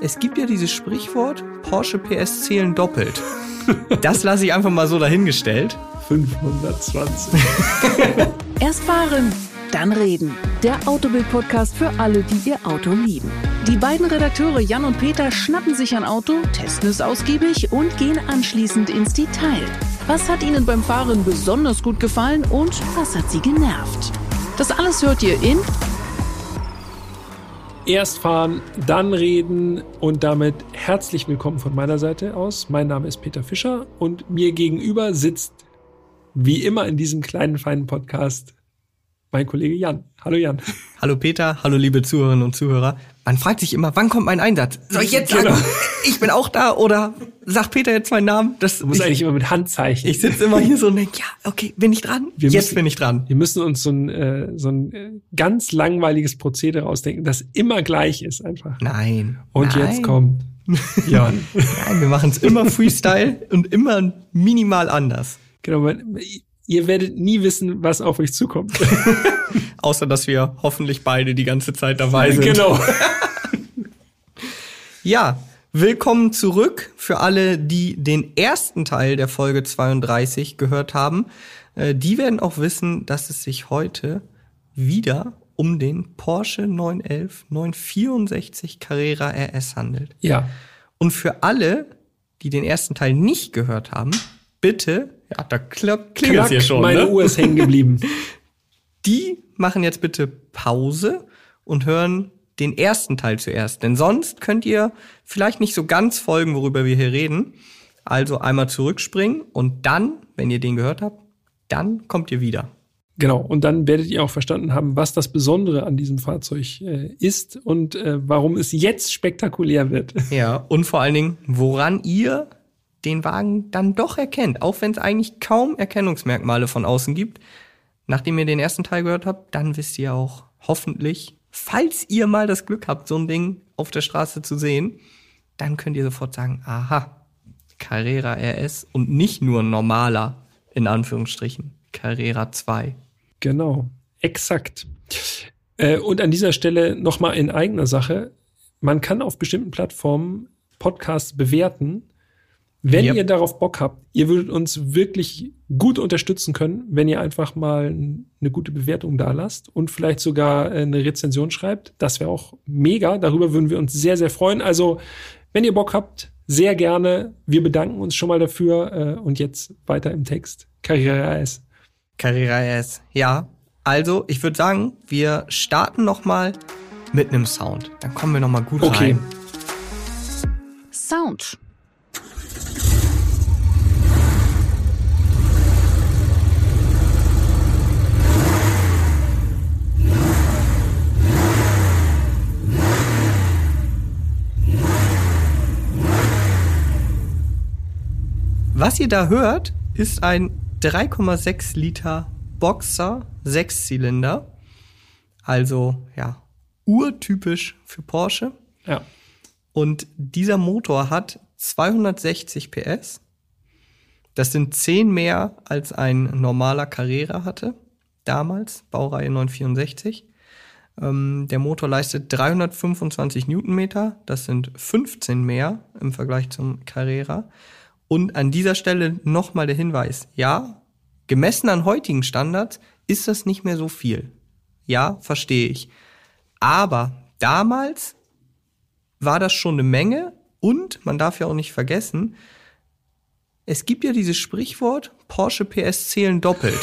es gibt ja dieses Sprichwort, Porsche PS zählen doppelt. Das lasse ich einfach mal so dahingestellt. 520. Erst fahren, dann reden. Der Autobild-Podcast für alle, die ihr Auto lieben. Die beiden Redakteure Jan und Peter schnappen sich ein Auto, testen es ausgiebig und gehen anschließend ins Detail. Was hat ihnen beim Fahren besonders gut gefallen und was hat sie genervt? Das alles hört ihr in Erst fahren, dann reden und damit herzlich willkommen von meiner Seite aus. Mein Name ist Peter Fischer und mir gegenüber sitzt, wie immer in diesem kleinen, feinen Podcast, mein Kollege Jan. Hallo Jan. Hallo Peter, hallo liebe Zuhörerinnen und Zuhörer. Man fragt sich immer, wann kommt mein Einsatz? Soll ich jetzt sagen, Genau. ich bin auch da oder sagt Peter jetzt meinen Namen? Das, Du musst ich, eigentlich immer mit Handzeichen. ich sitze immer hier so und denke, ja, okay, bin ich dran? Wir jetzt müssen- bin ich dran. Wir müssen uns so ein, äh, so ein äh, ganz langweiliges Prozedere ausdenken, das immer gleich ist einfach. Nein. Und nein, jetzt kommt Jan. Nein, wir machen es immer Freestyle und immer minimal anders. genau, ihr werdet nie wissen, was auf euch zukommt. Außer, dass wir hoffentlich beide die ganze Zeit dabei sind. genau. Ja, willkommen zurück für alle, die den ersten Teil der Folge 32 gehört haben. Äh, Die werden auch wissen, dass es sich heute wieder um den Porsche 911 964 Carrera RS handelt. Ja, Und für alle, die den ersten Teil nicht gehört haben, bitte, ja, da klingelt es hier schon, meine ne? Uhr ist hängen geblieben. die machen jetzt bitte Pause und hören den ersten Teil zuerst. Denn sonst könnt ihr vielleicht nicht so ganz folgen, worüber wir hier reden. Also einmal zurückspringen und dann, wenn ihr den gehört habt, dann kommt ihr wieder. Genau, und dann werdet ihr auch verstanden haben, was das Besondere an diesem Fahrzeug äh, ist und äh, warum es jetzt spektakulär wird. Ja, und vor allen Dingen, woran ihr den Wagen dann doch erkennt, auch wenn es eigentlich kaum Erkennungsmerkmale von außen gibt. Nachdem ihr den ersten Teil gehört habt, dann wisst ihr auch hoffentlich, falls ihr mal das Glück habt, so ein Ding auf der Straße zu sehen, dann könnt ihr sofort sagen, aha, Carrera RS und nicht nur normaler, in Anführungsstrichen, Carrera 2. Genau, exakt. Äh, und an dieser Stelle nochmal in eigener Sache. Man kann auf bestimmten Plattformen Podcasts bewerten. Wenn Yep. ihr darauf Bock habt, ihr würdet uns wirklich gut unterstützen können, wenn ihr einfach mal eine gute Bewertung da lasst und vielleicht sogar eine Rezension schreibt. Das wäre auch mega. Darüber würden wir uns sehr, sehr freuen. Also, wenn ihr Bock habt, sehr gerne. Wir bedanken uns schon mal dafür. Äh, und jetzt weiter im Text. Karriere RS. Carrera RS, ja. Also, ich würde sagen, wir starten noch mal mit einem Sound. Dann kommen wir noch mal gut Okay. rein. Sound. Was ihr da hört, ist ein 3,6 Liter Boxer Sechszylinder. Also, ja, urtypisch für Porsche. Ja. Und dieser Motor hat 260 PS. Das sind 10 mehr als ein normaler Carrera hatte. Damals, Baureihe 964. Ähm, der Motor leistet 325 Newtonmeter. Das sind 15 mehr im Vergleich zum Carrera. Und an dieser Stelle nochmal der Hinweis. Ja, gemessen an heutigen Standards ist das nicht mehr so viel. Ja, verstehe ich. Aber damals war das schon eine Menge und man darf ja auch nicht vergessen, es gibt ja dieses Sprichwort, Porsche PS zählen doppelt.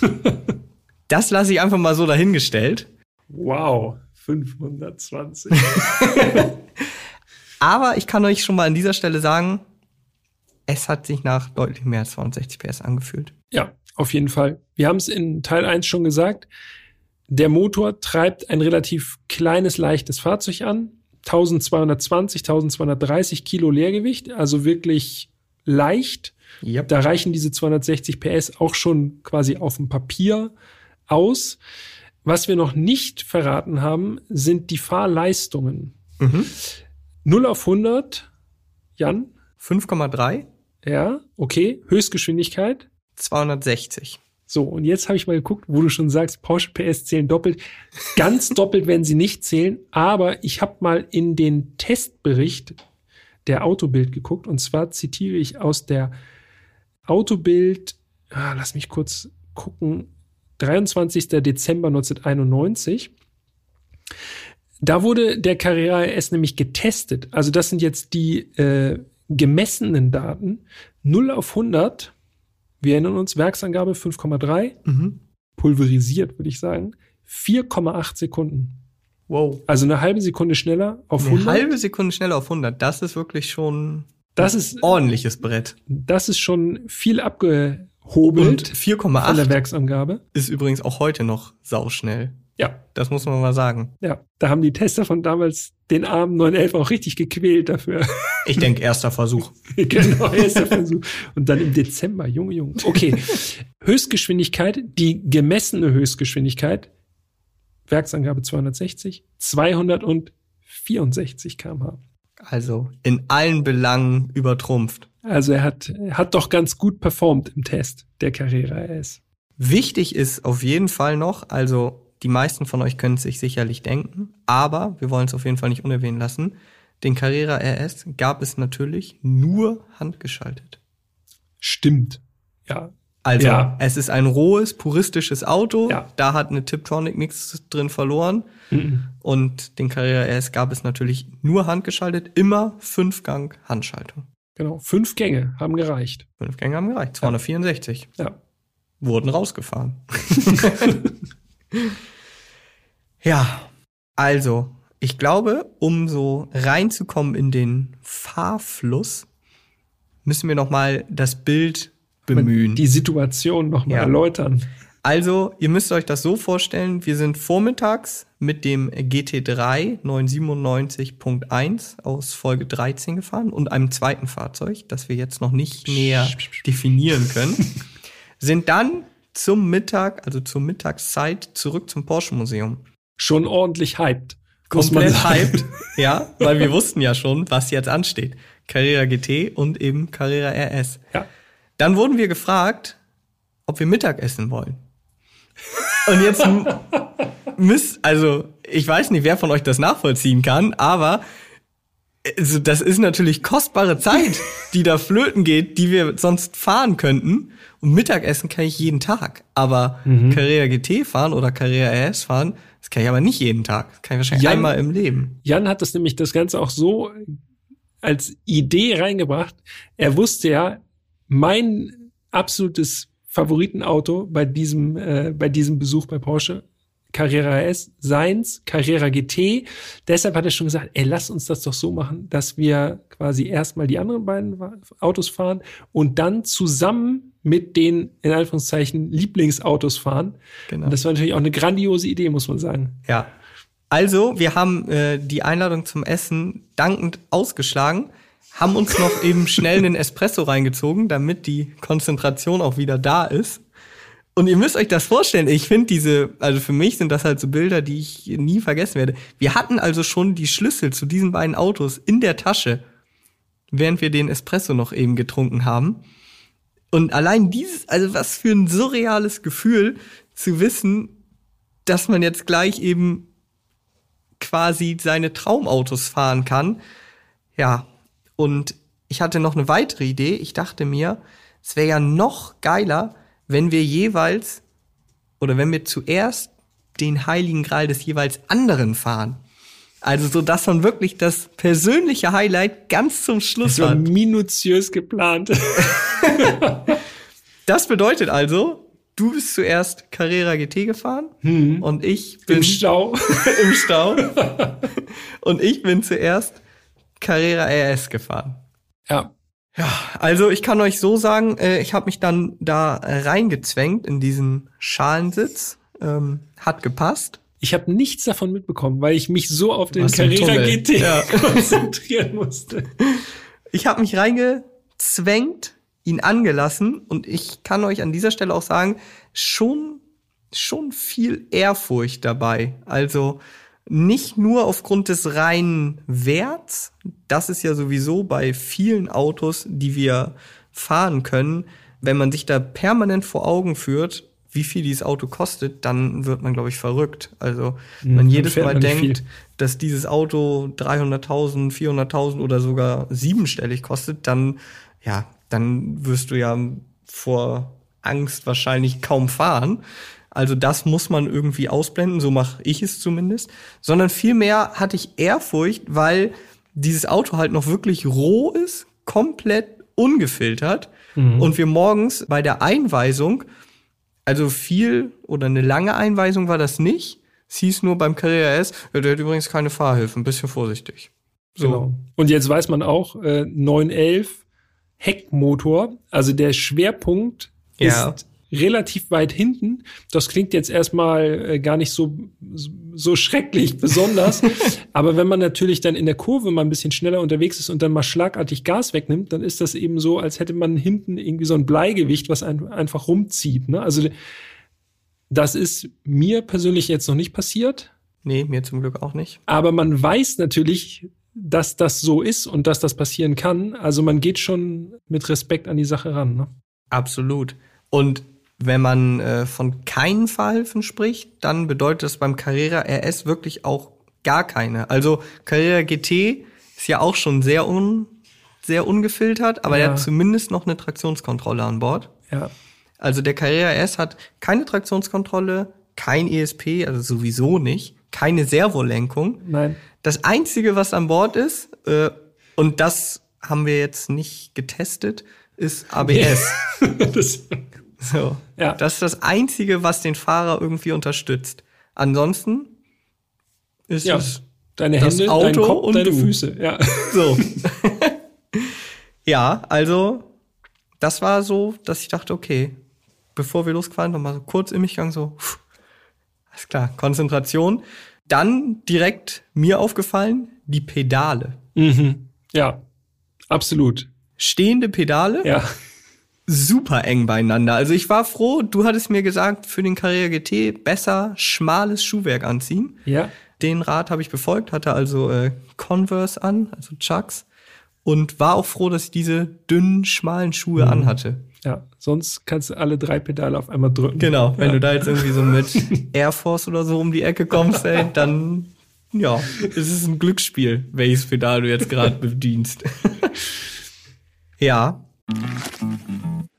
das lasse ich einfach mal so dahingestellt. Wow. 520. Aber ich kann euch schon mal an dieser Stelle sagen, es hat sich nach deutlich mehr als 260 PS angefühlt. Ja, auf jeden Fall. Wir haben es in Teil 1 schon gesagt. Der Motor treibt ein relativ kleines, leichtes Fahrzeug an. 1220, 1230 Kilo Leergewicht, also wirklich leicht. Yep. Da reichen diese 260 PS auch schon quasi auf dem Papier aus. Was wir noch nicht verraten haben, sind die Fahrleistungen. Mhm. 0 auf 100, Jan, 5,3, ja, okay, Höchstgeschwindigkeit, 260. So, und jetzt habe ich mal geguckt, wo du schon sagst, Porsche PS zählen doppelt. Ganz doppelt werden sie nicht zählen, aber ich habe mal in den Testbericht der Autobild geguckt und zwar zitiere ich aus der Autobild, ah, lass mich kurz gucken, 23. Dezember 1991. Da wurde der Carrera RS nämlich getestet. Also das sind jetzt die äh, gemessenen Daten. 0 auf 100 wir erinnern uns, Werksangabe 5,3, Mhm. pulverisiert, würde ich sagen. 4,8 Sekunden. Wow. Also eine halbe Sekunde schneller auf Eine 100. halbe Sekunde schneller auf 100. Das ist wirklich schon Das ist, ordentliches Brett. das ist schon viel Und abgehobelt von der 4,8 Werksangabe. ist übrigens auch heute noch sauschnell. Ja, Das muss man mal sagen. ja. Da haben die Tester von damals den armen 911 auch richtig gequält dafür. Ich denke, erster Versuch. genau, erster Versuch. Und dann im Dezember, Junge, Junge. Okay. Höchstgeschwindigkeit, die gemessene Höchstgeschwindigkeit, Werksangabe 260, 264 km/h. Also in allen Belangen übertrumpft. Also er hat, er hat doch ganz gut performt im Test, der Carrera RS. Wichtig ist auf jeden Fall noch, also die meisten von euch können es sich sicherlich denken, aber wir wollen es auf jeden Fall nicht unerwähnen lassen. Den Carrera RS gab es natürlich nur handgeschaltet. Stimmt. Ja. Also Ja. es ist ein rohes, puristisches Auto. Ja. Da hat eine Tiptronic nichts drin verloren. Mhm. Und den Carrera RS gab es natürlich nur handgeschaltet, immer Fünfgang Handschaltung. Genau. Fünf Gänge haben gereicht. Fünf Gänge haben gereicht, 264. Ja. Wurden rausgefahren. ja, also, ich glaube, um so reinzukommen in den Fahrfluss, müssen wir noch mal das Bild bemühen. Die Situation nochmal Ja. erläutern. Also, ihr müsst euch das so vorstellen, wir sind vormittags mit dem GT3 997.1 aus Folge 13 gefahren und einem zweiten Fahrzeug, das wir jetzt noch nicht näher definieren können, sind dann zum Mittag, also zur Mittagszeit, zurück zum Porsche Museum. Schon ordentlich hyped. Komplett hyped, ja, weil wir wussten ja schon, was jetzt ansteht. Carrera GT und eben Carrera RS. Ja. Dann wurden wir gefragt, ob wir Mittagessen wollen. Und jetzt müsst, also ich weiß nicht, wer von euch das nachvollziehen kann, aber also, das ist natürlich kostbare Zeit, die da flöten geht, die wir sonst fahren könnten. Und Mittagessen kann ich jeden Tag. Aber Carrera GT fahren oder Carrera RS fahren, das kann ich aber nicht jeden Tag. Das kann ich wahrscheinlich Jan- einmal im Leben. Jan hat das nämlich das Ganze auch so als Idee reingebracht. Er wusste ja, mein absolutes Favoritenauto bei diesem, äh, bei diesem Besuch bei Porsche, Carrera S, seins, Carrera GT. Deshalb hat er schon gesagt, ey, lass uns das doch so machen, dass wir quasi erstmal die anderen beiden Autos fahren und dann zusammen mit den, in Anführungszeichen, Lieblingsautos fahren. Genau. Und das war natürlich auch eine grandiose Idee, muss man sagen. Ja. Also, wir haben äh, die Einladung zum Essen dankend ausgeschlagen, haben uns noch eben schnell einen Espresso reingezogen, damit die Konzentration auch wieder da ist. Und ihr müsst euch das vorstellen, ich finde diese, also für mich sind das halt so Bilder, die ich nie vergessen werde. Wir hatten also schon die Schlüssel zu diesen beiden Autos in der Tasche, während wir den Espresso noch eben getrunken haben. Und allein dieses, also was für ein surreales Gefühl zu wissen, dass man jetzt gleich eben quasi seine Traumautos fahren kann. Ja, und ich hatte noch eine weitere Idee. Ich dachte mir, es wäre ja noch geiler, wenn wir jeweils oder wenn wir zuerst den heiligen Gral des jeweils anderen fahren. Also so, dass man wirklich das persönliche Highlight ganz zum Schluss Das war hat. minutiös geplant. Das bedeutet also, du bist zuerst Carrera GT gefahren und ich bin Im Stau. im Stau. Und ich bin zuerst Carrera RS gefahren. Ja. Ja, also ich kann euch so sagen, äh, ich habe mich dann da reingezwängt in diesen Schalensitz. Ähm, hat gepasst. Ich habe nichts davon mitbekommen, weil ich mich so auf den Carrera. GT Ja. konzentrieren musste. Ich habe mich reingezwängt, ihn angelassen und ich kann euch an dieser Stelle auch sagen, schon schon viel Ehrfurcht dabei. Also nicht nur aufgrund des reinen Werts, das ist ja sowieso bei vielen Autos, die wir fahren können, wenn man sich da permanent vor Augen führt, wie viel dieses Auto kostet, dann wird man, glaube ich, verrückt. Also, Mhm, man dann jedes Mal man denkt, viel. dass dieses Auto 300.000, 400.000 oder sogar siebenstellig kostet, dann, ja, dann wirst du ja vor Angst wahrscheinlich kaum fahren. Also das muss man irgendwie ausblenden, so mache ich es zumindest. Sondern vielmehr hatte ich Ehrfurcht, weil dieses Auto halt noch wirklich roh ist, komplett ungefiltert. Und wir morgens bei der Einweisung, also viel oder eine lange Einweisung war das nicht. Es hieß nur beim Carrera S, ja, der hat übrigens keine Fahrhilfe, ein bisschen vorsichtig. So. Genau. Und jetzt weiß man auch, äh, 911 Heckmotor, also der Schwerpunkt Ja. ist relativ weit hinten. Das klingt jetzt erstmal äh, gar nicht so, so schrecklich besonders. Aber wenn man natürlich dann in der Kurve mal ein bisschen schneller unterwegs ist und dann mal schlagartig Gas wegnimmt, dann ist das eben so, als hätte man hinten irgendwie so ein Bleigewicht, was ein, einfach rumzieht. Ne? Also das ist mir persönlich jetzt noch nicht passiert. Nee, mir zum Glück auch nicht. Aber man weiß natürlich, dass das so ist und dass das passieren kann. Also man geht schon mit Respekt an die Sache ran. Ne? Absolut. Und wenn man äh, von keinen Fahrhilfen spricht, dann bedeutet das beim Carrera RS wirklich auch gar keine. Also Carrera GT ist ja auch schon sehr un sehr ungefiltert, aber Ja. er hat zumindest noch eine Traktionskontrolle an Bord. Ja. Also der Carrera S hat keine Traktionskontrolle, kein ESP, also sowieso nicht, keine Servolenkung. Nein. Das Einzige, was an Bord ist, äh, und das haben wir jetzt nicht getestet, ist ABS. das, So. Ja. Das ist das Einzige, was den Fahrer irgendwie unterstützt. Ansonsten ist ja. es Deine Das Hände, dein Auto Kopf, und deine du. Füße. Ja. so. ja, also das war so, dass ich dachte, okay, bevor wir losgefahren, noch mal so kurz in mich gegangen, so, pff, alles klar, Konzentration. Dann direkt mir aufgefallen, die Pedale. Mhm. Ja. Absolut. Stehende Pedale. Ja. Super eng beieinander. Also ich war froh, du hattest mir gesagt, für den Carrera GT besser schmales Schuhwerk anziehen. Ja. Den Rat habe ich befolgt, hatte also äh, Converse an, also Chucks. Und war auch froh, dass ich diese dünnen, schmalen Schuhe Mhm. anhatte. Ja. Sonst kannst du alle drei Pedale auf einmal drücken. Genau, wenn ja. du da jetzt irgendwie so mit Air Force oder so um die Ecke kommst, ey, dann ja, es ist ein Glücksspiel, welches Pedal du jetzt gerade bedienst. ja,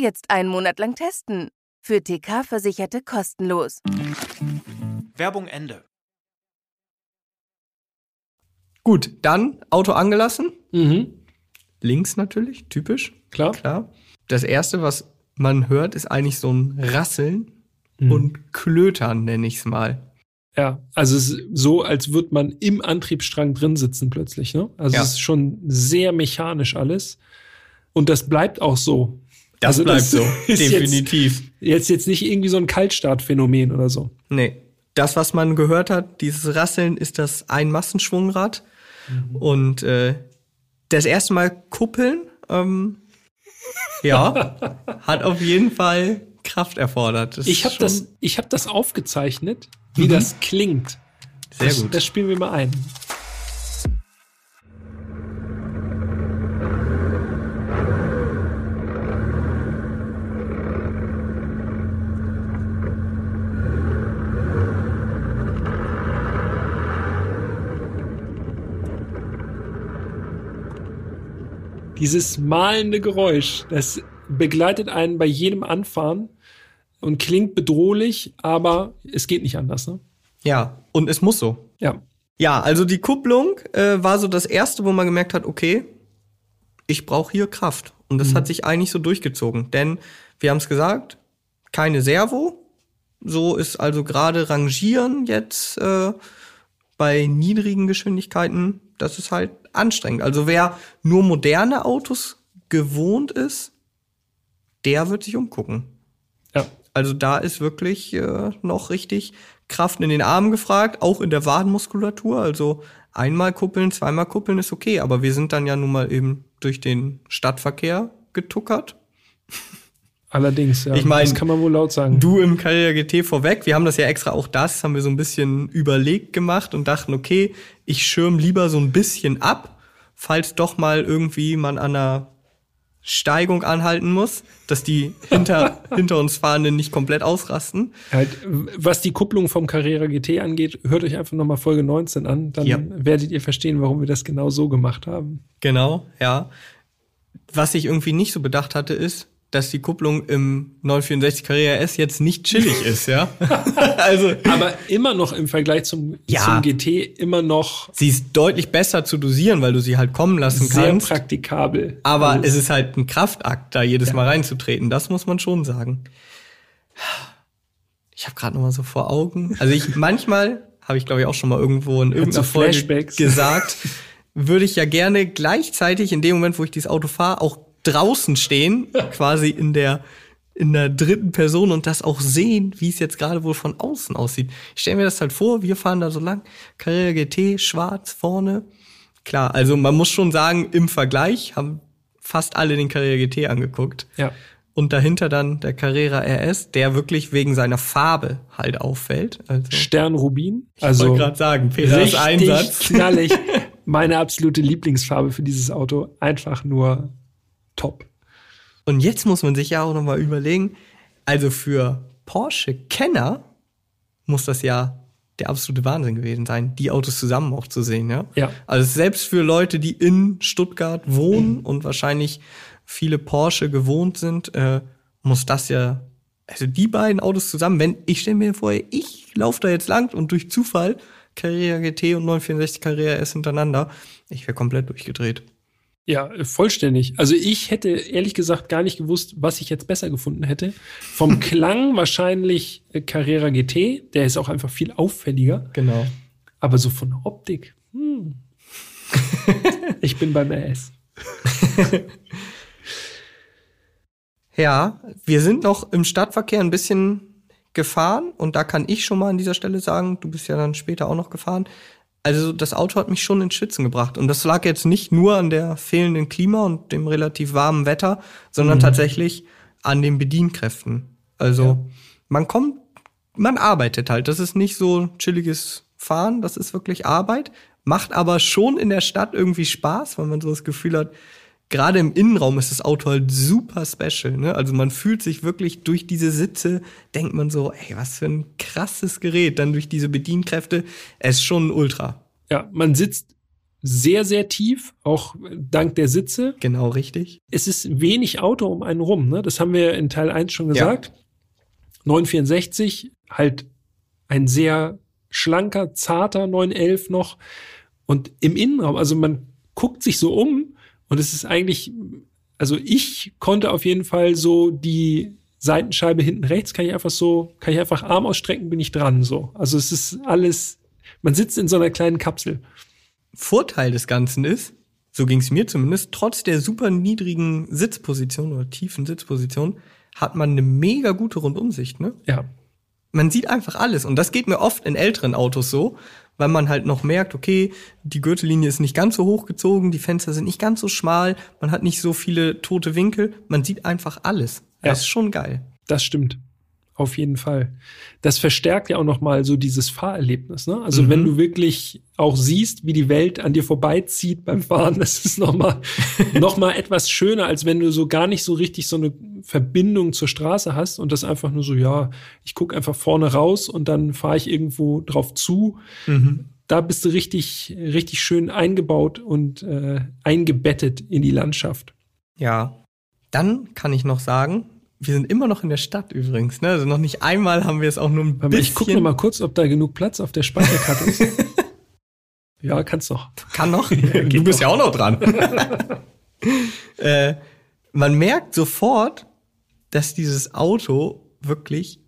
Jetzt einen Monat lang testen. Für TK-Versicherte kostenlos. Werbung Ende. gut, dann Auto angelassen. Mhm. Links natürlich, typisch. Klar. Klar. Das erste, was man hört, ist eigentlich so ein Rasseln Mhm. und Klötern, nenne ich es mal. Ja, also es ist so, als würde man im Antriebsstrang drin sitzen plötzlich. Ne? Also Ja. es ist schon sehr mechanisch alles. Und das bleibt auch so. Das Also bleibt das so, ist definitiv. Jetzt, jetzt nicht irgendwie so ein Kaltstartphänomen oder so. Nee. Das, was man gehört hat, dieses Rasseln, ist das Einmassenschwungrad. Mhm. Und äh, das erste Mal kuppeln, ähm, ja, hat auf jeden Fall Kraft erfordert. Das Ich habe das, ich hab das aufgezeichnet, wie Mhm. das klingt. Sehr das, gut. Das spielen wir mal ein. Dieses malende Geräusch, das begleitet einen bei jedem Anfahren und klingt bedrohlich, aber es geht nicht anders. Ne? Ja, und es muss so. Ja, Ja, also die Kupplung äh, war so das erste, wo man gemerkt hat, okay, ich brauche hier Kraft. Und das hat sich eigentlich so durchgezogen. Denn wir haben es gesagt, keine Servo. So ist also gerade Rangieren jetzt äh, bei niedrigen Geschwindigkeiten, das ist halt anstrengend. Also wer nur moderne Autos gewohnt ist, der wird sich umgucken. ja. Also da ist wirklich äh, noch richtig Kraft in den Armen gefragt, auch in der Wadenmuskulatur. Also einmal kuppeln, zweimal kuppeln ist okay, aber wir sind dann ja nun mal eben durch den Stadtverkehr getuckert. Allerdings, ja. Ich mein, das kann man wohl laut sagen. Du im Carrera GT vorweg, wir haben das ja extra auch das, haben wir so ein bisschen überlegt gemacht und dachten, okay, ich schirm lieber so ein bisschen ab, falls doch mal irgendwie man an einer Steigung anhalten muss, dass die hinter, hinter uns Fahrenden nicht komplett ausrasten. Halt, was die Kupplung vom Carrera GT angeht, hört euch einfach nochmal Folge 19 an, dann Ja. werdet ihr verstehen, warum wir das genau so gemacht haben. Genau, ja. Was ich irgendwie nicht so bedacht hatte, ist, dass die Kupplung im 964 Carrera S jetzt nicht chillig ist, ja. also Aber immer noch im Vergleich zum, Ja. zum GT immer noch sie ist deutlich besser zu dosieren, weil du sie halt kommen lassen sehr kannst. praktikabel. Aber Alles. es ist halt ein Kraftakt, da jedes Mal reinzutreten. Das muss man schon sagen. Ich habe gerade noch mal so vor Augen. Also ich manchmal habe ich glaube ich auch schon mal irgendwo in irgendeiner Folge gesagt, würde ich ja gerne gleichzeitig in dem Moment, wo ich dieses Auto fahre, auch draußen stehen, quasi in der in der dritten Person und das auch sehen, wie es jetzt gerade wohl von außen aussieht. Ich stelle mir das halt vor, wir fahren da so lang, Carrera GT, schwarz vorne. Klar, also man muss schon sagen, im Vergleich haben fast alle den Carrera GT angeguckt. Ja. Und dahinter dann der Carrera RS, der wirklich wegen seiner Farbe halt auffällt. Also, Stern Rubin. ich Also wollte gerade sagen, Peters Einsatz. knallig. Meine absolute Lieblingsfarbe für dieses Auto. Einfach nur top. Und jetzt muss man sich ja auch noch mal überlegen, also für Porsche-Kenner muss das ja der absolute Wahnsinn gewesen sein, die Autos zusammen auch zu sehen, ja? Ja. Also selbst für Leute, die in Stuttgart wohnen und wahrscheinlich viele Porsche gewohnt sind, äh, muss das ja, also die beiden Autos zusammen, wenn, ich stelle mir vor, ich laufe da jetzt lang und durch Zufall Carrera GT und 964 Carrera S hintereinander, ich wäre komplett durchgedreht. Ja, äh, vollständig. Also ich hätte ehrlich gesagt gar nicht gewusst, was ich jetzt besser gefunden hätte. Vom Klang wahrscheinlich äh, Carrera GT, der ist auch einfach viel auffälliger. Genau. Aber so von Optik, hm. ich bin beim RS. Ja, wir sind noch im Stadtverkehr ein bisschen gefahren und da kann ich schon mal an dieser Stelle sagen, du bist ja dann später auch noch gefahren. Also das Auto hat mich schon ins Schwitzen gebracht und das lag jetzt nicht nur an der fehlenden Klima und dem relativ warmen Wetter, sondern tatsächlich an den Bedienkräften. Also man kommt, man arbeitet halt. Das ist nicht so chilliges Fahren, das ist wirklich Arbeit, macht aber schon in der Stadt irgendwie Spaß, weil man so das Gefühl hat, gerade im Innenraum ist das Auto halt super special. Ne? Also man fühlt sich wirklich durch diese Sitze, denkt man so, ey, was für ein krasses Gerät. Dann durch diese Bedienkräfte, es ist schon ein Ultra. Ja, man sitzt sehr, sehr tief, auch dank der Sitze. Genau richtig. Es ist wenig Auto um einen rum. Ne? Das haben wir in Teil 1 schon gesagt. 964, halt ein sehr schlanker, zarter 911 noch. Und im Innenraum, also man guckt sich so um und es ist eigentlich, also ich konnte auf jeden Fall so die Seitenscheibe hinten rechts, kann ich einfach so, kann ich einfach Arm ausstrecken, bin ich dran, so. Also es ist alles, man sitzt in so einer kleinen Kapsel. Vorteil des Ganzen ist, so ging es mir zumindest, trotz der super niedrigen Sitzposition oder tiefen Sitzposition, hat man eine mega gute Rundumsicht, ne? Ja. man sieht einfach alles. Und das geht mir oft in älteren Autos so, weil man halt noch merkt, okay, die Gürtellinie ist nicht ganz so hochgezogen, die Fenster sind nicht ganz so schmal, man hat nicht so viele tote Winkel, man sieht einfach alles. Ja. Das ist schon geil. Das stimmt. Auf jeden Fall. Das verstärkt ja auch noch mal so dieses Fahrerlebnis. Ne? Also Mhm. wenn du wirklich auch siehst, wie die Welt an dir vorbeizieht beim Fahren, das ist noch mal, noch mal etwas schöner, als wenn du so gar nicht so richtig so eine Verbindung zur Straße hast und das einfach nur so, ja, ich gucke einfach vorne raus und dann fahre ich irgendwo drauf zu. Da bist du richtig, richtig schön eingebaut und äh, eingebettet in die Landschaft. Ja. Dann kann ich noch sagen, wir sind immer noch in der Stadt übrigens, ne? Also noch nicht einmal haben wir es auch nur ein Aber bisschen. ich gucke noch mal kurz, ob da genug Platz auf der Speicherkarte ist. ja, kannst doch. Kann noch. du bist ja auch noch dran. äh, man merkt sofort, dass dieses Auto wirklich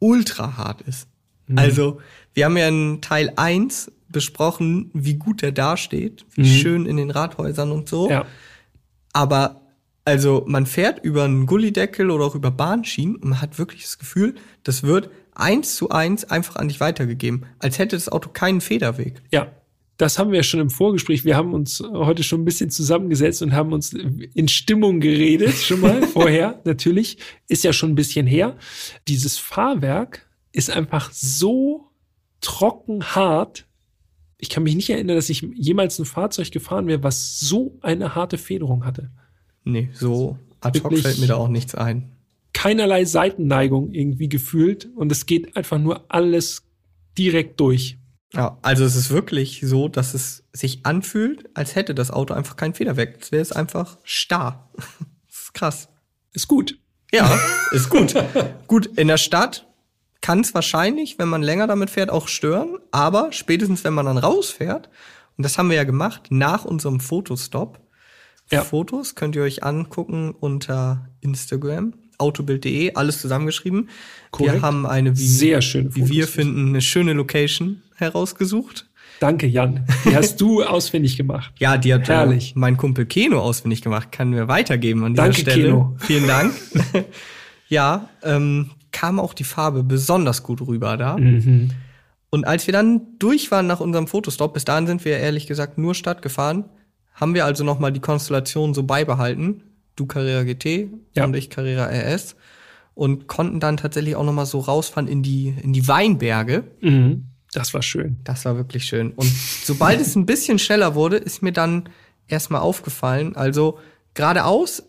ultra hart ist. Also, wir haben ja in Teil 1 besprochen, wie gut der dasteht, wie schön in den Rathäusern und so. Ja. Aber Also man fährt über einen Gullideckel oder auch über Bahnschienen und man hat wirklich das Gefühl, das wird eins zu eins einfach an dich weitergegeben, als hätte das Auto keinen Federweg. Ja, das haben wir schon im Vorgespräch. Wir haben uns heute schon ein bisschen zusammengesetzt und haben uns in Stimmung geredet, schon mal vorher, natürlich. Ist ja schon ein bisschen her. Dieses Fahrwerk ist einfach so trocken hart. Ich kann mich nicht erinnern, dass ich jemals ein Fahrzeug gefahren wäre, was so eine harte Federung hatte. Nee, so ad hoc fällt mir da auch nichts ein. Keinerlei Seitenneigung irgendwie gefühlt und es geht einfach nur alles direkt durch. Ja, also es ist wirklich so, dass es sich anfühlt, als hätte das Auto einfach kein Federweg. Es wäre es einfach starr. Das ist krass. Ist gut. Ja, ist gut. gut, in der Stadt kann es wahrscheinlich, wenn man länger damit fährt, auch stören. Aber spätestens, wenn man dann rausfährt, und das haben wir ja gemacht, nach unserem Fotostop. Ja. Fotos könnt ihr euch angucken unter Instagram, autobild.de, alles zusammengeschrieben. Korrekt. Wir haben eine, wie, Sehr schöne wie wir Fotos. finden, eine schöne Location herausgesucht. Danke, Jan. Die hast du ausfindig gemacht. Ja, die hat Herrlich. Äh, mein Kumpel Keno ausfindig gemacht, kann mir weitergeben an dieser Danke, Stelle. Keno. Vielen Dank. ja, ähm, kam auch die Farbe besonders gut rüber da. Mhm. Und als wir dann durch waren nach unserem Fotostop, bis dahin sind wir ehrlich gesagt nur Stadt gefahren, haben wir also noch mal die Konstellation so beibehalten. Du Carrera GT Ja. und ich Carrera RS und konnten dann tatsächlich auch noch mal so rausfahren in die in die Weinberge. Mhm. Das war schön. Das war wirklich schön. Und sobald es ein bisschen schneller wurde, ist mir dann erstmal aufgefallen, also geradeaus,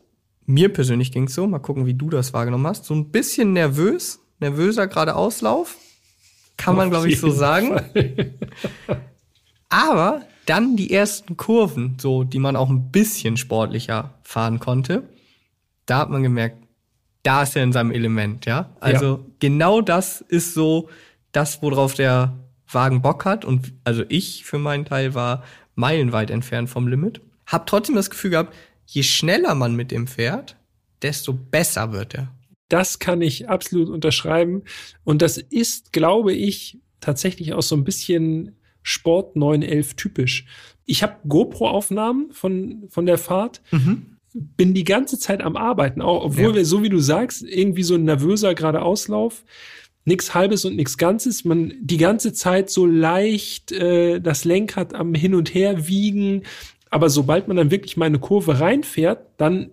mir persönlich ging's so, mal gucken, wie du das wahrgenommen hast, so ein bisschen nervös, nervöser geradeauslauf, kann man, glaube ich, so sagen. Aber dann die ersten Kurven, so, die man auch ein bisschen sportlicher fahren konnte, da hat man gemerkt, da ist er in seinem Element, ja. Also genau das ist so das, worauf der Wagen Bock hat. Und also ich für meinen Teil war meilenweit entfernt vom Limit. Hab trotzdem das Gefühl gehabt, je schneller man mit dem fährt, desto besser wird er. Das kann ich absolut unterschreiben. Und das ist, glaube ich, tatsächlich auch so ein bisschen Sport 911 typisch. Ich habe GoPro-Aufnahmen von, von der Fahrt, bin die ganze Zeit am Arbeiten, auch obwohl Ja. wir, so wie du sagst, irgendwie so ein nervöser geradeauslauf, nix Halbes und nix Ganzes, man die ganze Zeit so leicht äh, das Lenkrad am Hin und Her wiegen, aber sobald man dann wirklich mal eine Kurve reinfährt, dann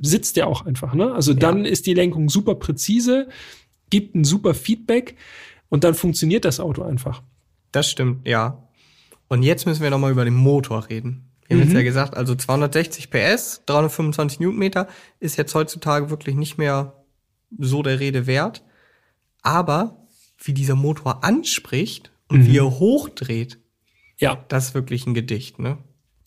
sitzt der auch einfach, ne? Also dann ist die Lenkung super präzise, gibt ein super Feedback und dann funktioniert das Auto einfach. Das stimmt, ja. Und jetzt müssen wir noch mal über den Motor reden. Wir haben jetzt ja gesagt, also 260 PS, 325 Newtonmeter ist jetzt heutzutage wirklich nicht mehr so der Rede wert. Aber wie dieser Motor anspricht und wie er hochdreht, Ja, das ist wirklich ein Gedicht, ne?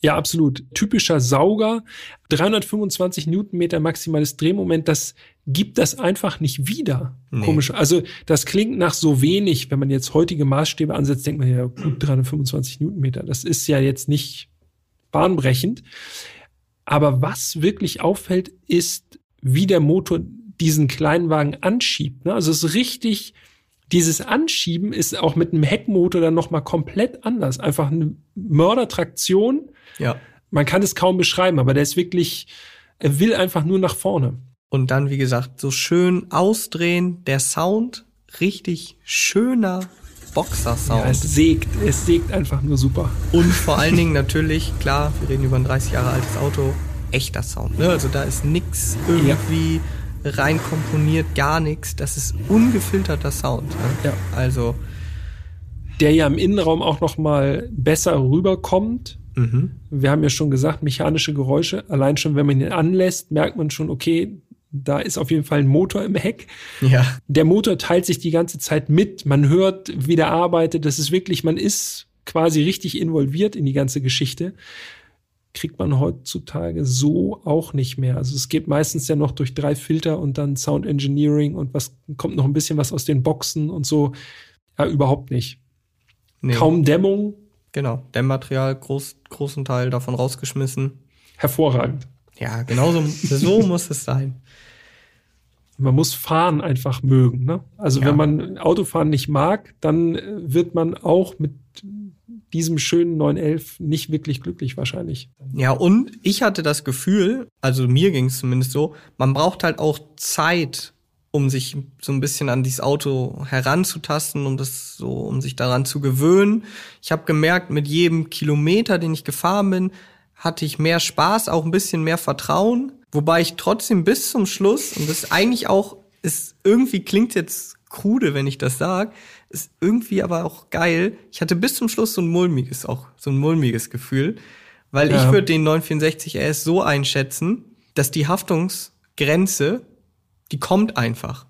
Ja, absolut. Typischer Sauger, 325 Newtonmeter maximales Drehmoment, das gibt das einfach nicht wieder. Nee. Komisch. Also das klingt nach so wenig, wenn man jetzt heutige Maßstäbe ansetzt, denkt man ja, gut, 325 Newtonmeter, das ist ja jetzt nicht bahnbrechend. Aber was wirklich auffällt, ist, wie der Motor diesen Kleinwagen anschiebt. Ne? Also es ist richtig, dieses Anschieben ist auch mit einem Heckmotor dann nochmal komplett anders. Einfach eine Mördertraktion. Ja. Man kann es kaum beschreiben, aber der ist wirklich, er will einfach nur nach vorne. Und dann, wie gesagt, so schön ausdrehen, der Sound, richtig schöner Boxer-Sound. Ja, es sägt, es sägt einfach nur super. Und vor allen Dingen natürlich, klar, wir reden über ein 30 Jahre altes Auto, echter Sound. Ne? Also da ist nix irgendwie rein komponiert, gar nichts. Das ist ungefilterter Sound. Ne? Ja. Also, Der ja im Innenraum auch noch mal besser rüberkommt. mhm. Wir haben ja schon gesagt, mechanische Geräusche. Allein schon, wenn man ihn anlässt, merkt man schon, okay, da ist auf jeden Fall ein Motor im Heck. ja, Der Motor teilt sich die ganze Zeit mit. Man hört, wie der arbeitet. Das ist wirklich, man ist quasi richtig involviert in die ganze Geschichte. Kriegt man heutzutage so auch nicht mehr. Also es geht meistens ja noch durch drei Filter und dann Sound Engineering und was kommt noch ein bisschen was aus den Boxen und so. Ja, überhaupt nicht. nee. Kaum Dämmung. Genau, Dämmmaterial, groß, großen Teil davon rausgeschmissen. Hervorragend. Ja, genauso, so muss es sein. Man muss Fahren einfach mögen. Ne? Also Ja. wenn man Autofahren nicht mag, dann wird man auch mit diesem schönen 911 nicht wirklich glücklich wahrscheinlich. Ja, und ich hatte das Gefühl, also mir ging es zumindest so, man braucht halt auch Zeit, um sich so ein bisschen an dieses Auto heranzutasten, um das so, um sich daran zu gewöhnen. Ich habe gemerkt, mit jedem Kilometer, den ich gefahren bin, hatte ich mehr Spaß, auch ein bisschen mehr Vertrauen, wobei ich trotzdem bis zum Schluss und das eigentlich auch ist irgendwie klingt jetzt krude, wenn ich das sage, ist irgendwie aber auch geil. Ich hatte bis zum Schluss so ein mulmiges auch so ein mulmiges Gefühl, weil Ja. ich würde den 964 RS so einschätzen, dass die Haftungsgrenze, die kommt einfach.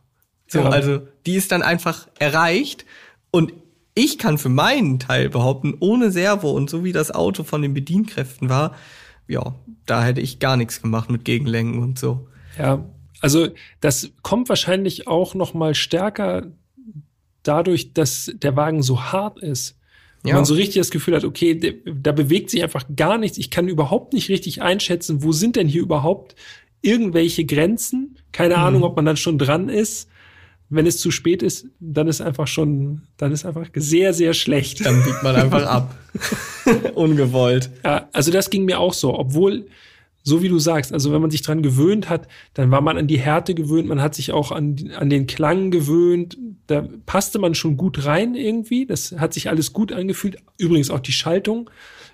So, Ja. also die ist dann einfach erreicht und ich kann für meinen Teil behaupten, ohne Servo und so wie das Auto von den Bedienkräften war, ja, da hätte ich gar nichts gemacht mit Gegenlenken und so. Ja, also das kommt wahrscheinlich auch noch mal stärker dadurch, dass der Wagen so hart ist. Ja. man so richtig das Gefühl hat, okay, da bewegt sich einfach gar nichts. Ich kann überhaupt nicht richtig einschätzen, wo sind denn hier überhaupt irgendwelche Grenzen? Keine Mhm. Ahnung, ob man dann schon dran ist. Wenn es zu spät ist, dann ist einfach schon, dann ist einfach sehr, sehr schlecht. Dann biegt man einfach ab. Ungewollt. Ja, also das ging mir auch so, obwohl, so wie du sagst, also wenn man sich dran gewöhnt hat, dann war man an die Härte gewöhnt, man hat sich auch an, an den Klang gewöhnt, da passte man schon gut rein irgendwie, das hat sich alles gut angefühlt. Übrigens auch die Schaltung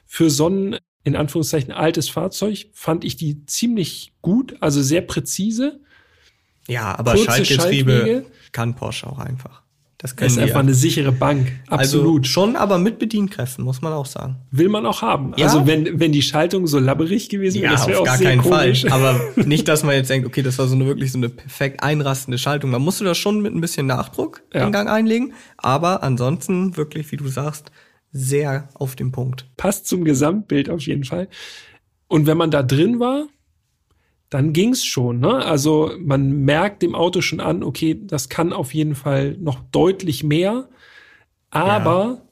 für so ein, in Anführungszeichen, altes Fahrzeug fand ich die ziemlich gut, also sehr präzise. Ja, aber Kurze Schaltgetriebe kann Porsche auch einfach. Das ist einfach ja. eine sichere Bank, absolut. Also schon, aber mit Bedienkräften, muss man auch sagen. Will man auch haben. Ja. Also wenn, wenn die Schaltung so labberig gewesen wäre, das wäre auch sehr komisch. Aber nicht, dass man jetzt denkt, okay, das war so eine wirklich so eine perfekt einrastende Schaltung. Man musste das schon mit ein bisschen Nachdruck Ja. den Gang einlegen. Aber ansonsten wirklich, wie du sagst, sehr auf den Punkt. passt zum Gesamtbild auf jeden Fall. Und wenn man da drin war, dann ging's schon. Ne? Also man merkt dem Auto schon an, okay, das kann auf jeden Fall noch deutlich mehr. Aber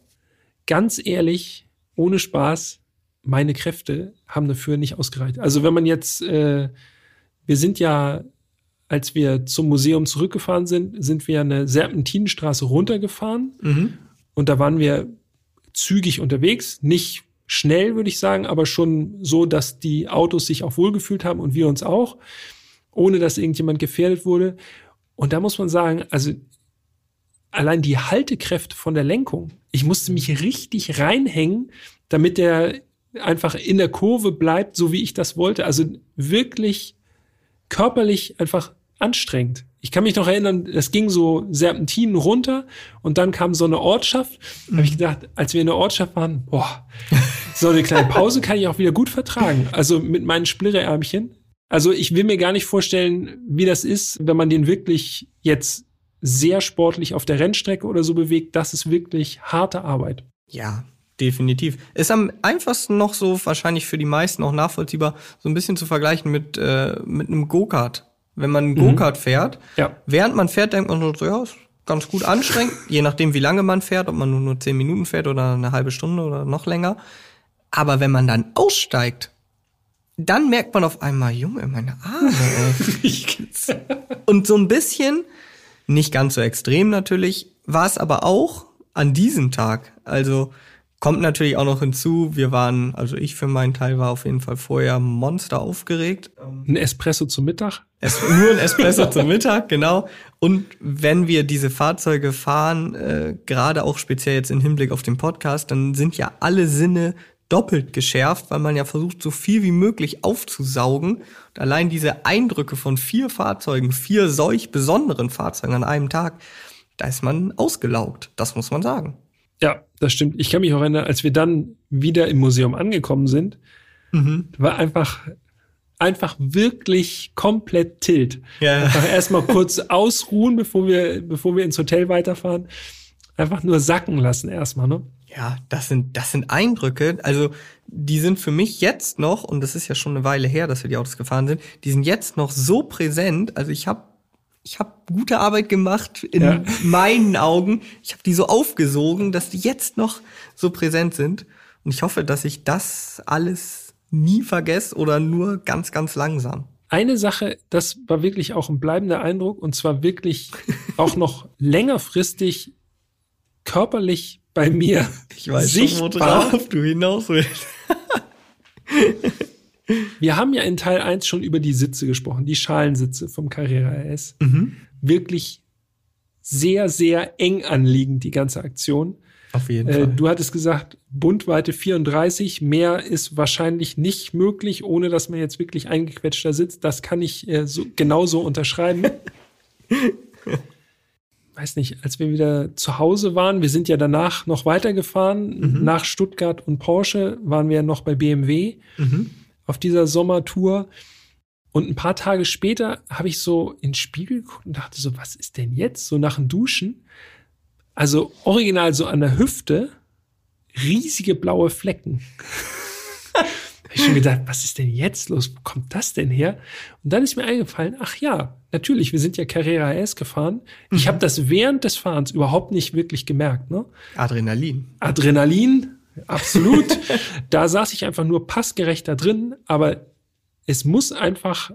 ganz ehrlich, ohne Spaß, meine Kräfte haben dafür nicht ausgereicht. Also wenn man jetzt, äh, wir sind ja, als wir zum Museum zurückgefahren sind, sind wir eine Serpentinenstraße runtergefahren. Mhm. Und da waren wir zügig unterwegs, nicht schnell, würde ich sagen, aber schon so, dass die Autos sich auch wohlgefühlt haben und wir uns auch, ohne dass irgendjemand gefährdet wurde. Und da muss man sagen, also allein die Haltekräfte von der Lenkung, ich musste mich richtig reinhängen, damit der einfach in der Kurve bleibt, so wie ich das wollte. Also wirklich körperlich einfach anstrengend. Ich kann mich noch erinnern, es ging so Serpentinen runter und dann kam so eine Ortschaft. Da habe ich gedacht, als wir in der Ortschaft waren, boah, so eine kleine Pause kann ich auch wieder gut vertragen. Also mit meinen Splitterärmchen. Also ich will mir gar nicht vorstellen, wie das ist, wenn man den wirklich jetzt sehr sportlich auf der Rennstrecke oder so bewegt. Das ist wirklich harte Arbeit. Ja, definitiv. Ist am einfachsten noch so wahrscheinlich für die meisten auch nachvollziehbar, so ein bisschen zu vergleichen mit, äh, mit einem Go-Kart. Wenn man einen Go-Kart fährt, Ja. während man fährt, denkt man so, ja, ist ganz gut anstrengend, je nachdem, wie lange man fährt, ob man nur, nur zehn Minuten fährt oder eine halbe Stunde oder noch länger. Aber wenn man dann aussteigt, dann merkt man auf einmal, Junge, meine Arme. Und so ein bisschen, nicht ganz so extrem natürlich, war es aber auch an diesem Tag. Also kommt natürlich auch noch hinzu, wir waren, also ich für meinen Teil war auf jeden Fall vorher monster aufgeregt. Ein Espresso zum Mittag. Es, nur ein Espresso zum Mittag, genau. Und wenn wir diese Fahrzeuge fahren, äh, gerade auch speziell jetzt im Hinblick auf den Podcast, dann sind ja alle Sinne doppelt geschärft, weil man ja versucht, so viel wie möglich aufzusaugen. Und allein diese Eindrücke von vier Fahrzeugen, vier solch besonderen Fahrzeugen an einem Tag, da ist man ausgelaugt. Das muss man sagen. Ja, das stimmt. Ich kann mich auch erinnern, als wir dann wieder im Museum angekommen sind, war einfach, einfach wirklich komplett tilt. Ja. Einfach erstmal kurz ausruhen, bevor wir, bevor wir ins Hotel weiterfahren. Einfach nur sacken lassen erstmal, ne? Ja, das sind, das sind Eindrücke. Also, die sind für mich jetzt noch, und das ist ja schon eine Weile her, dass wir die Autos gefahren sind, die sind jetzt noch so präsent. Also, ich habe ich hab gute Arbeit gemacht in Ja. meinen Augen. Ich habe die so aufgesogen, dass die jetzt noch so präsent sind. Und ich hoffe, dass ich das alles nie vergesse oder nur ganz, ganz langsam. Eine Sache, das war wirklich auch ein bleibender Eindruck und zwar wirklich auch noch längerfristig körperlich bei mir Ich weiß schon, sichtbar. worauf du hinaus willst. Wir haben ja in Teil 1 schon über die Sitze gesprochen, die Schalensitze vom Carrera RS. Wirklich sehr, sehr eng anliegend, die ganze Aktion. Auf jeden Äh, Fall. du hattest gesagt, Bundweite 34, mehr ist wahrscheinlich nicht möglich, ohne dass man jetzt wirklich eingequetscht da sitzt. Das kann ich äh, so, genauso unterschreiben. Weiß nicht, als wir wieder zu Hause waren, wir sind ja danach noch weitergefahren, nach Stuttgart und Porsche waren wir ja noch bei BMW auf dieser Sommertour. Und ein paar Tage später habe ich so in den Spiegel geguckt und dachte so, was ist denn jetzt? So nach dem Duschen. Also original so an der Hüfte riesige blaue Flecken. habe ich schon gedacht, was ist denn jetzt los? Wo kommt das denn her? Und dann ist mir eingefallen, ach ja, natürlich, wir sind ja Carrera S gefahren. Ich habe das während des Fahrens überhaupt nicht wirklich gemerkt. Ne? Adrenalin. Adrenalin, absolut. da saß ich einfach nur passgerecht da drin, aber es muss einfach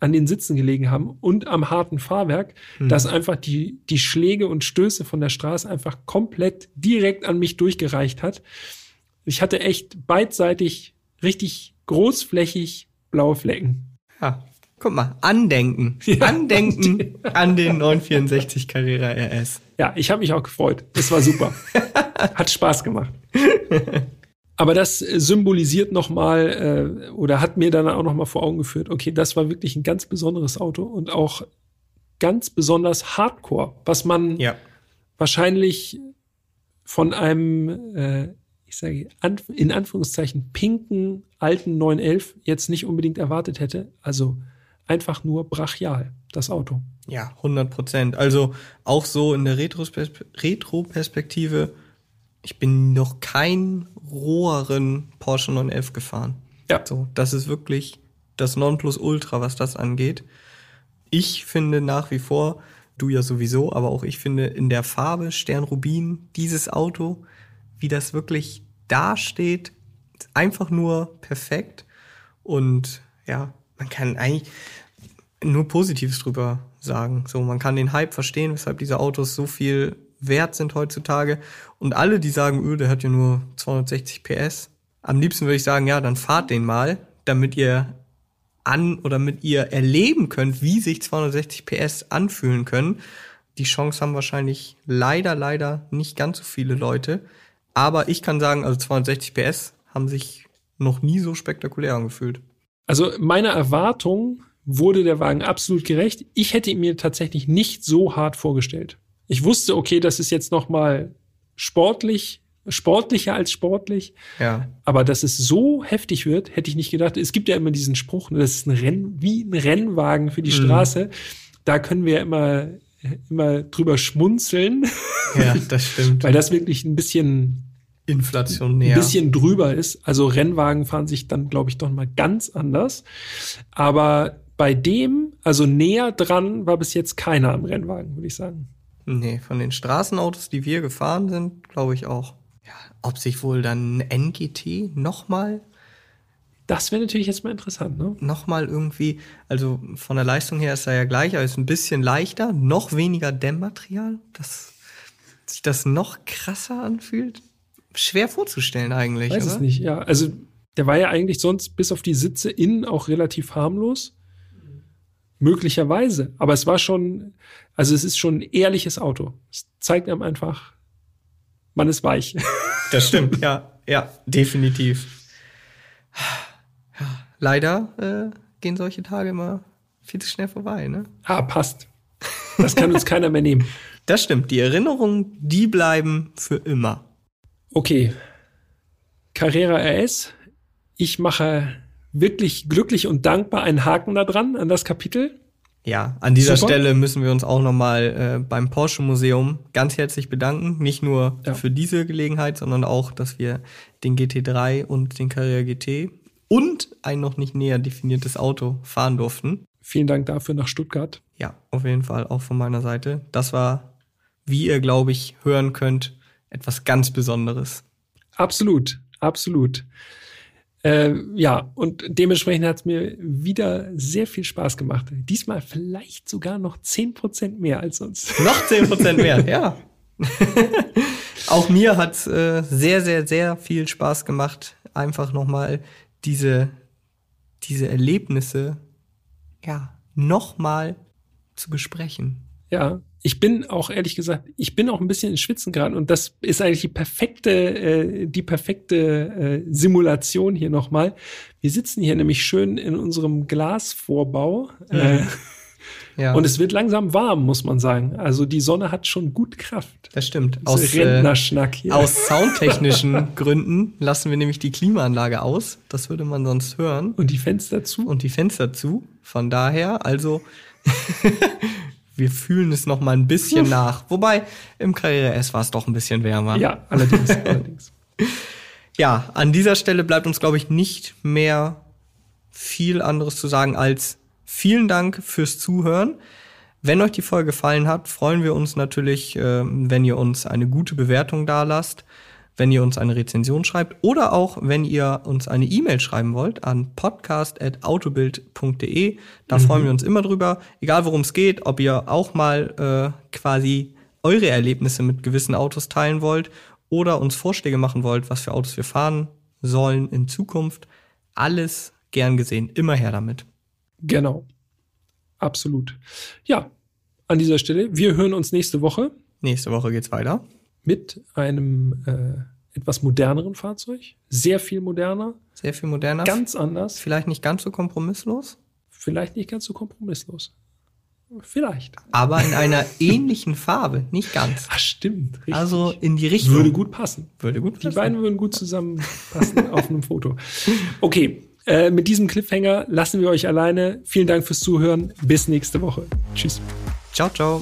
an den Sitzen gelegen haben und am harten Fahrwerk, dass einfach die, die Schläge und Stöße von der Straße einfach komplett direkt an mich durchgereicht hat. Ich hatte echt beidseitig richtig großflächig blaue Flecken. Ja. Guck mal, Andenken. Andenken an den 964 Carrera RS. Ja, ich habe mich auch gefreut. Das war super. hat Spaß gemacht. Aber das äh, symbolisiert nochmal äh, oder hat mir dann auch nochmal vor Augen geführt, okay, das war wirklich ein ganz besonderes Auto und auch ganz besonders Hardcore, was man Ja. wahrscheinlich von einem, äh, ich sage in Anführungszeichen, pinken alten 911 jetzt nicht unbedingt erwartet hätte. Also einfach nur brachial, das Auto. Ja, 100 Prozent. Also auch so in der Retro-Perspektive, ich bin noch keinen roheren Porsche 911 gefahren. Ja. So, das ist wirklich das Nonplusultra, was das angeht. Ich finde nach wie vor, du ja sowieso, aber auch ich finde in der Farbe Sternrubin dieses Auto, wie das wirklich dasteht, einfach nur perfekt. Und ja, man kann eigentlich nur Positives drüber sagen. So, man kann den Hype verstehen, weshalb diese Autos so viel wert sind heutzutage. Und alle, die sagen, öh, der hat ja nur 260 PS. Am liebsten würde ich sagen, ja, dann fahrt den mal, damit ihr an oder mit ihr erleben könnt, wie sich 260 PS anfühlen können. Die Chance haben wahrscheinlich leider, leider nicht ganz so viele Leute. Aber ich kann sagen, also 260 PS haben sich noch nie so spektakulär angefühlt. Also meiner Erwartung wurde der Wagen absolut gerecht. Ich hätte ihn mir tatsächlich nicht so hart vorgestellt. Ich wusste, okay, das ist jetzt noch mal sportlich, sportlicher als sportlich. Ja. Aber dass es so heftig wird, hätte ich nicht gedacht. Es gibt ja immer diesen Spruch, ne, das ist ein Renn, wie ein Rennwagen für die Straße. Da können wir ja immer, immer drüber schmunzeln, Ja, das stimmt. weil das wirklich ein bisschen Inflationär. ein bisschen drüber ist. Also Rennwagen fahren sich dann, glaube ich, doch mal ganz anders. Aber bei dem, also näher dran, war bis jetzt keiner am Rennwagen, würde ich sagen. Nee, von den Straßenautos, die wir gefahren sind, glaube ich auch. Ja, ob sich wohl dann ein NGT nochmal, Das wäre natürlich jetzt mal interessant, ne? nochmal irgendwie, also von der Leistung her ist er ja gleich, aber ist ein bisschen leichter, noch weniger Dämmmaterial, dass sich das noch krasser anfühlt. Schwer vorzustellen eigentlich, Weiß oder? es nicht, ja. Also der war ja eigentlich sonst bis auf die Sitze innen auch relativ harmlos. Möglicherweise. Aber es war schon, also es ist schon ein ehrliches Auto. Es zeigt einem einfach, man ist weich. Das stimmt, ja, ja, definitiv. Ja, leider äh, gehen solche Tage immer viel zu schnell vorbei, ne? ah, passt. Das kann uns keiner mehr nehmen. Das stimmt, die Erinnerungen, die bleiben für immer. Okay. Carrera RS. Ich mache wirklich glücklich und dankbar einen Haken da dran an das Kapitel. Ja, an dieser Super. Stelle müssen wir uns auch nochmal äh, beim Porsche Museum ganz herzlich bedanken. Nicht nur Ja. für diese Gelegenheit, sondern auch, dass wir den GT3 und den Carrera GT und ein noch nicht näher definiertes Auto fahren durften. Vielen Dank dafür nach Stuttgart. Ja, auf jeden Fall auch von meiner Seite. Das war, wie ihr, glaube ich, hören könnt, etwas ganz Besonderes. Absolut, absolut. Äh, ja, und dementsprechend hat es mir wieder sehr viel Spaß gemacht. Diesmal vielleicht sogar noch 10% mehr als sonst. Noch 10% mehr, ja. Auch mir hat äh, sehr, sehr, sehr viel Spaß gemacht, einfach nochmal diese, diese Erlebnisse, ja, nochmal zu besprechen. Ja, ich bin auch ehrlich gesagt, ich bin auch ein bisschen in Schwitzen gerade und das ist eigentlich die perfekte, äh, die perfekte äh, Simulation hier nochmal. Wir sitzen hier nämlich schön in unserem Glasvorbau. Äh, Ja, Und es wird langsam warm, muss man sagen. Also die Sonne hat schon gut Kraft. das stimmt. Aus Aus, äh, Rentnerschnack hier. aus soundtechnischen Gründen lassen wir nämlich die Klimaanlage aus. Das würde man sonst hören. und die Fenster zu. und die Fenster zu. Von daher, also wir fühlen es noch mal ein bisschen nach. Wobei im Karriere S war es doch ein bisschen wärmer. ja, allerdings, allerdings. Ja, an dieser Stelle bleibt uns, glaube ich, nicht mehr viel anderes zu sagen als vielen Dank fürs Zuhören. Wenn euch die Folge gefallen hat, freuen wir uns natürlich, äh, wenn ihr uns eine gute Bewertung dalasst, wenn ihr uns eine Rezension schreibt oder auch, wenn ihr uns eine E-Mail schreiben wollt an podcast.autobild.de. Da freuen wir uns immer drüber, egal worum es geht, ob ihr auch mal äh, quasi eure Erlebnisse mit gewissen Autos teilen wollt oder uns Vorschläge machen wollt, was für Autos wir fahren sollen in Zukunft. Alles gern gesehen. Immer her damit. Genau. Absolut. Ja, an dieser Stelle, wir hören uns nächste Woche Nächste Woche geht's weiter. Mit einem äh, etwas moderneren Fahrzeug. Sehr viel moderner, Sehr viel moderner. ganz anders, Vielleicht nicht ganz so kompromisslos, vielleicht nicht ganz so kompromisslos. Vielleicht. aber in einer ähnlichen Farbe. Nicht ganz. Ach, stimmt. Richtig. Also in die Richtung. würde gut passen. Würde gut Die passen. beiden würden gut zusammenpassen auf einem Foto. Okay, äh, mit diesem Cliffhanger lassen wir euch alleine. Vielen Dank fürs Zuhören. Bis nächste Woche. Tschüss. Ciao, ciao.